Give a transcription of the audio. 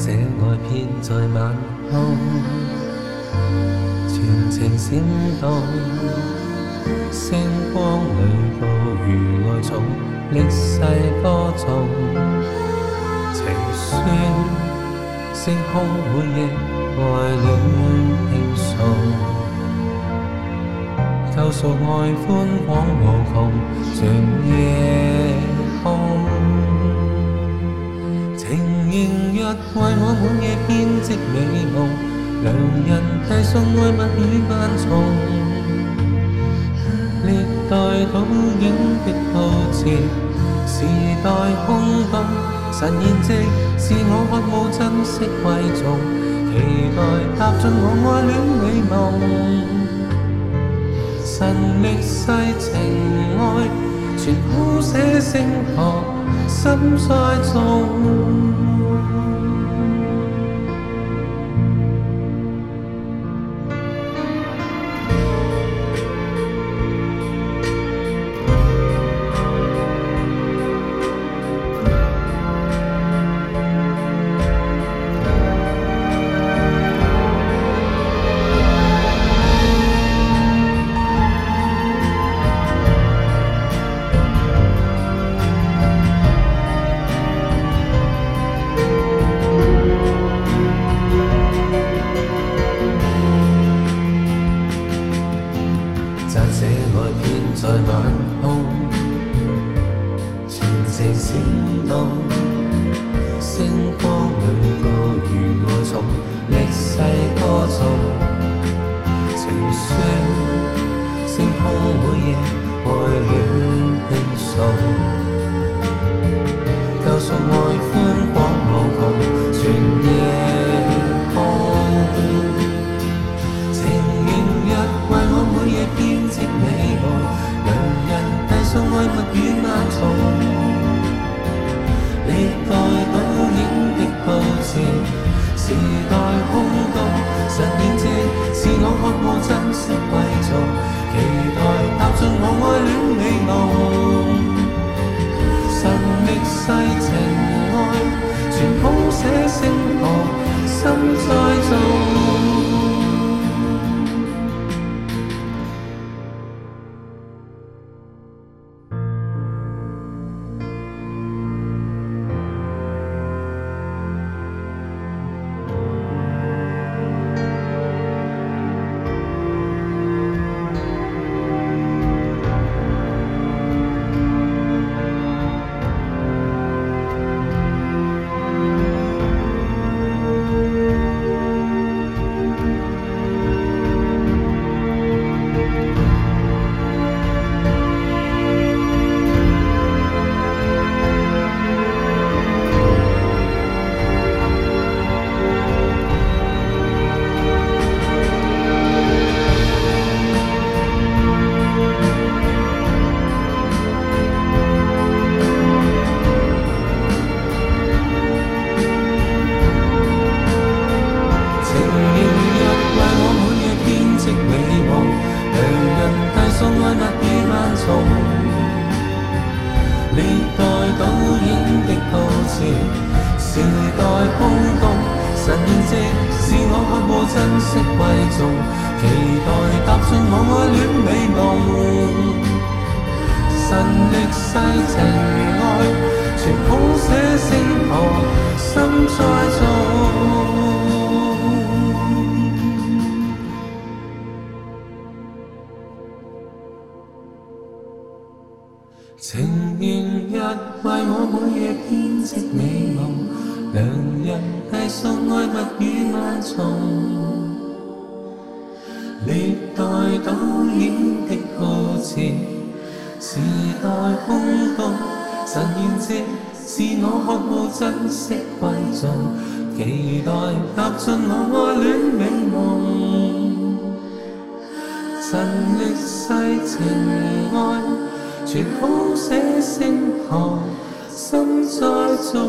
这爱偏在晚空，全情闪动，星光里都如爱宠，历世歌颂，情书，星空每夜爱恋轻送。救赎爱宽广无穷，全夜仍若为我满夜编织美梦，良人递送爱物与万重。历代倒影的陶瓷，时代空洞，神现迹是我渴慕珍惜贵重，期待踏进我爱恋美梦。神历世情爱，全谱写星河，心在中。在晚空，全城闪动，星光里都如爱宠，历世歌颂，情书，星空每夜爱恋轻送，爱物与万重，历代倒影的布置，时代空洞，实现迹是我色贵重，期待踏进我爱恋美梦。神历世情爱，全谱写星河，心在做。情愿日为我每夜编织美梦，良人递送爱物与万重。历代倒演的歌词，时代空洞，神现迹是我渴慕珍惜贵重，期待踏进我爱恋美梦。神历世情爱。全谱写星河，心在做。